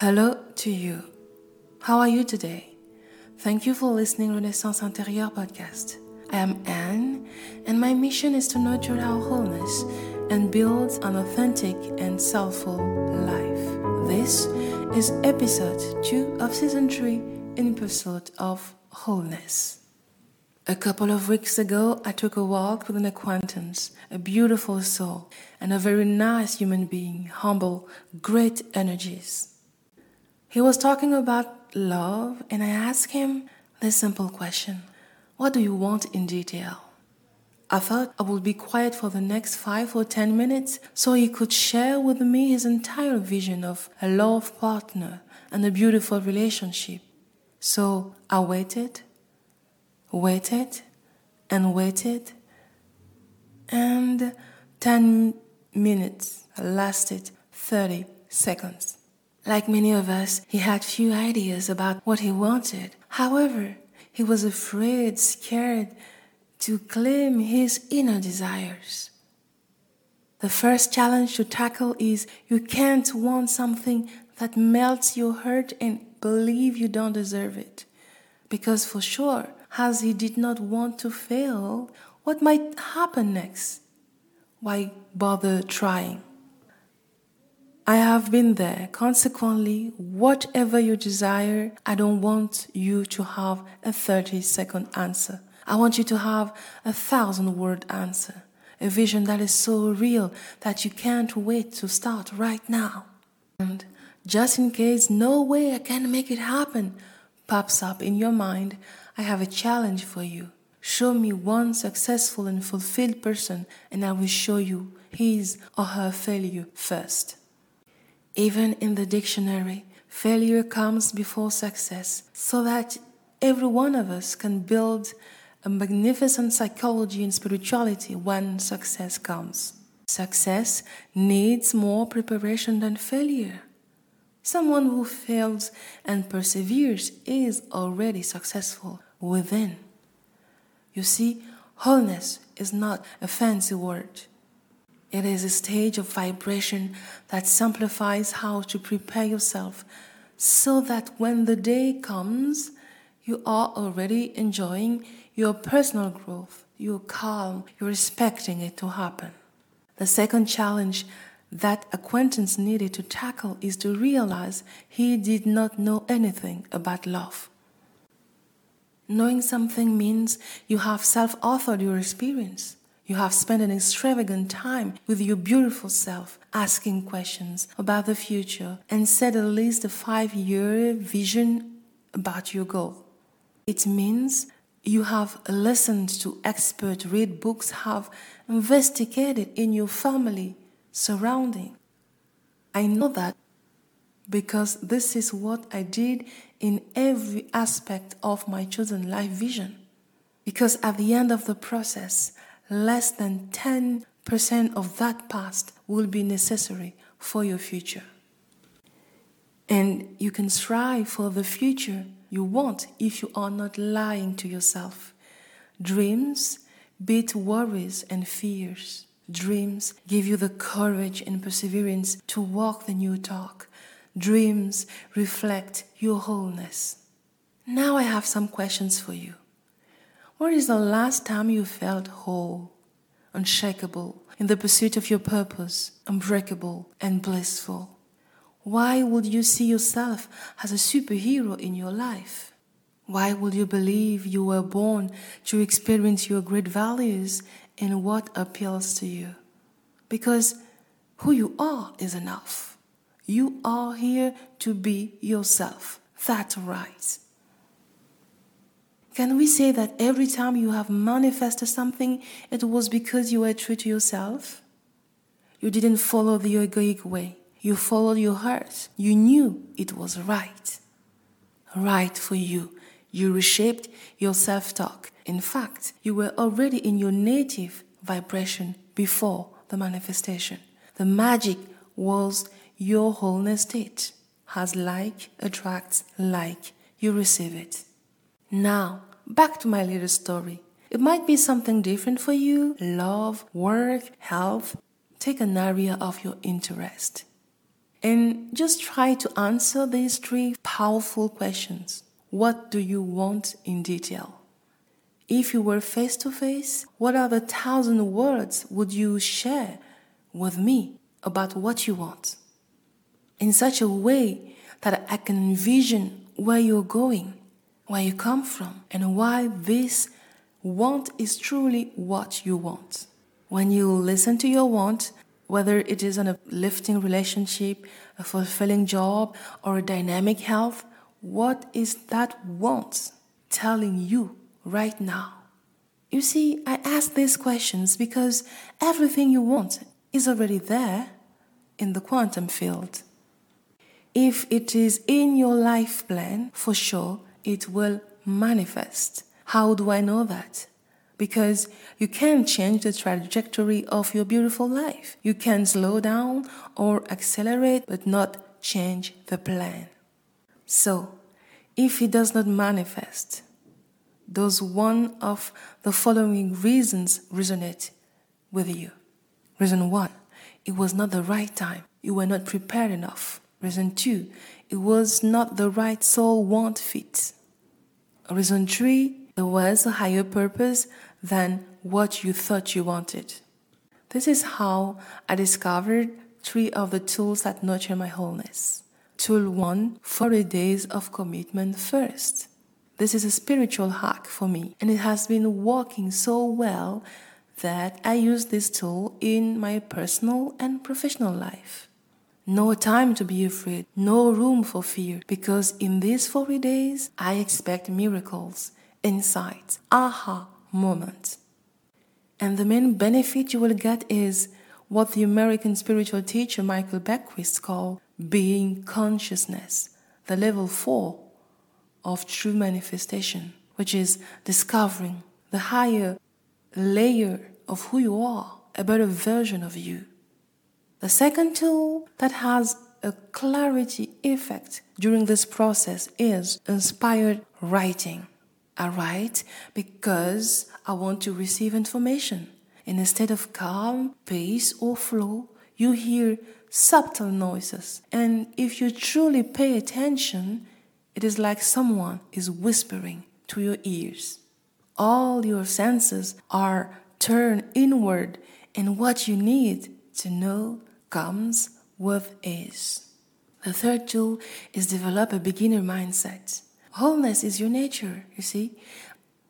Hello to you. How are you today? Thank you for listening Renaissance Intérieure podcast. I am Anne, and my mission is to nurture our wholeness and build an authentic and soulful life. This is episode 2 of season 3 in pursuit of wholeness. A couple of weeks ago, I took a walk with an acquaintance, a beautiful soul, and a very nice human being, humble, great energies. He was talking about love, and I asked him this simple question What do you want in detail? I thought I would be quiet for the next five or ten minutes so he could share with me his entire vision of a love partner and a beautiful relationship. So I waited waited and waited, and 10 minutes lasted 30 seconds. Like many of us, he had few ideas about what he wanted. However, he was afraid, scared to claim his inner desires. The first challenge to tackle is you can't want something that melts your heart and believe you don't deserve it. Because for sure, as he did not want to fail, what might happen next? Why bother trying? I have been there. Consequently, whatever you desire, I don't want you to have a 30 second answer. I want you to have a thousand word answer. A vision that is so real that you can't wait to start right now. And just in case no way I can make it happen pops up in your mind, I have a challenge for you. Show me one successful and fulfilled person, and I will show you his or her failure first. Even in the dictionary, failure comes before success, so that every one of us can build a magnificent psychology and spirituality when success comes. Success needs more preparation than failure. Someone who fails and perseveres is already successful within. You see, wholeness is not a fancy word. It is a stage of vibration that simplifies how to prepare yourself so that when the day comes, you are already enjoying your personal growth. You're calm, you're expecting it to happen. The second challenge that acquaintance needed to tackle is to realize he did not know anything about love. Knowing something means you have self authored your experience. You have spent an extravagant time with your beautiful self, asking questions about the future, and set at least a five year vision about your goal. It means you have listened to experts, read books, have investigated in your family surrounding. I know that because this is what I did in every aspect of my chosen life vision. Because at the end of the process, less than 10% of that past will be necessary for your future. And you can strive for the future you want if you are not lying to yourself. Dreams beat worries and fears. Dreams give you the courage and perseverance to walk the new talk Dreams reflect your wholeness. Now I have some questions for you. When is the last time you felt whole, unshakable, in the pursuit of your purpose, unbreakable and blissful? Why would you see yourself as a superhero in your life? Why would you believe you were born to experience your great values and what appeals to you? Because who you are is enough. You are here to be yourself. That's right. Can we say that every time you have manifested something, it was because you were true to yourself? You didn't follow the egoic way. You followed your heart. You knew it was right. Right for you. You reshaped your self talk. In fact, you were already in your native vibration before the manifestation. The magic was your wholeness state has like attracts like, you receive it. Now, back to my little story. It might be something different for you love, work, health. Take an area of your interest. And just try to answer these three powerful questions. What do you want in detail? If you were face to face, what are the thousand words would you share with me about what you want? In such a way that I can envision where you're going, where you come from, and why this want is truly what you want. When you listen to your want, whether it is an uplifting relationship, a fulfilling job, or a dynamic health, what is that want telling you right now? You see, I ask these questions because everything you want is already there in the quantum field. If it is in your life plan, for sure it will manifest. How do I know that? Because you can change the trajectory of your beautiful life. You can slow down or accelerate, but not change the plan. So, if it does not manifest, does one of the following reasons resonate with you? Reason one, it was not the right time. You were not prepared enough. Reason two, it was not the right soul want fit. Three, there was a higher purpose than what you thought you wanted. This is how I discovered three of the tools that nurture my wholeness. Tool one 40 days of commitment first. This is a spiritual hack for me, and it has been working so well that I use this tool in my personal and professional life. No time to be afraid, no room for fear, because in these 40 days, I expect miracles, insights, aha moments. And the main benefit you will get is what the American spiritual teacher Michael Beckwith called being consciousness, the level four of true manifestation, which is discovering the higher layer of who you are, a better version of you. The second tool that has a clarity effect during this process is inspired writing. I write because I want to receive information. And instead of calm, pace, or flow, you hear subtle noises. And if you truly pay attention, it is like someone is whispering to your ears. All your senses are turned inward, and what you need to know comes with ease. The third tool is develop a beginner mindset. Wholeness is your nature, you see.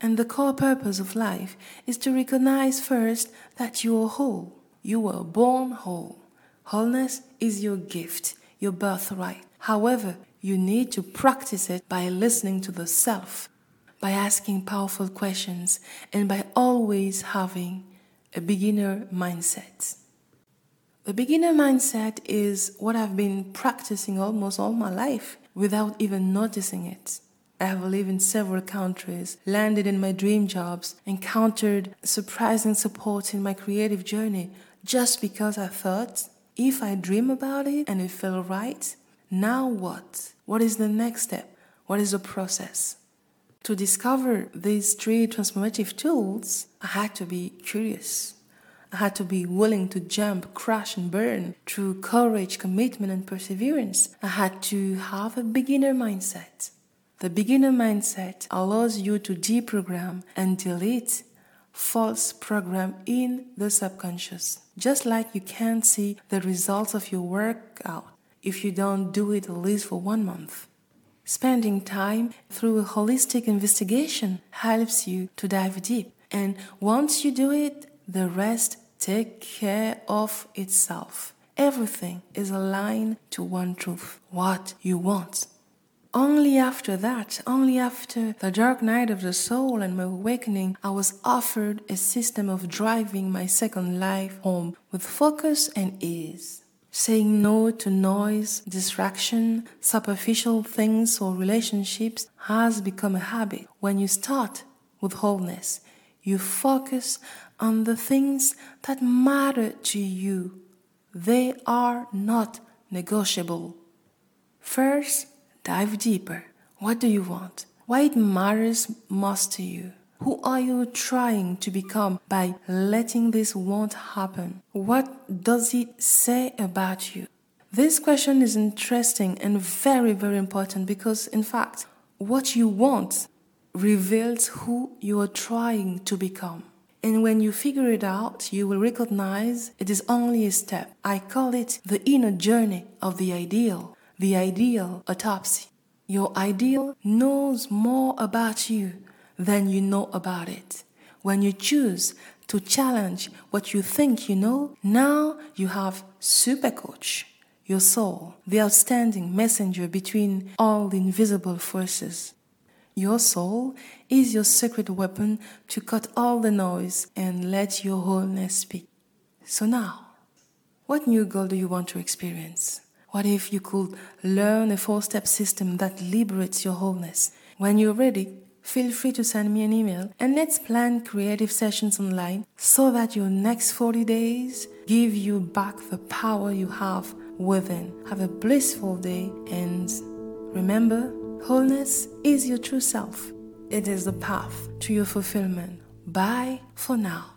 And the core purpose of life is to recognize first that you are whole. You were born whole. Wholeness is your gift, your birthright. However, you need to practice it by listening to the self, by asking powerful questions, and by always having a beginner mindset. The beginner mindset is what I've been practicing almost all my life without even noticing it. I have lived in several countries, landed in my dream jobs, encountered surprising support in my creative journey just because I thought if I dream about it and it felt right, now what? What is the next step? What is the process? To discover these three transformative tools, I had to be curious. I had to be willing to jump, crash, and burn through courage, commitment, and perseverance. I had to have a beginner mindset. The beginner mindset allows you to deprogram and delete false program in the subconscious. Just like you can't see the results of your workout if you don't do it at least for one month. Spending time through a holistic investigation helps you to dive deep, and once you do it, the rest take care of itself. Everything is aligned to one truth what you want. Only after that, only after the dark night of the soul and my awakening, I was offered a system of driving my second life home with focus and ease. Saying no to noise, distraction, superficial things, or relationships has become a habit. When you start with wholeness, you focus on the things that matter to you. They are not negotiable. First, dive deeper. What do you want? Why it matters most to you? Who are you trying to become by letting this want happen? What does it say about you? This question is interesting and very, very important because, in fact, what you want reveals who you are trying to become. And when you figure it out, you will recognize it is only a step. I call it the inner journey of the ideal, the ideal autopsy. Your ideal knows more about you than you know about it. When you choose to challenge what you think you know, now you have super coach, your soul, the outstanding messenger between all the invisible forces. Your soul is your secret weapon to cut all the noise and let your wholeness speak. So now, what new goal do you want to experience? What if you could learn a four step system that liberates your wholeness? When you're ready, feel free to send me an email and let's plan creative sessions online so that your next 40 days give you back the power you have within. Have a blissful day and remember, Wholeness is your true self. It is the path to your fulfillment. Bye for now.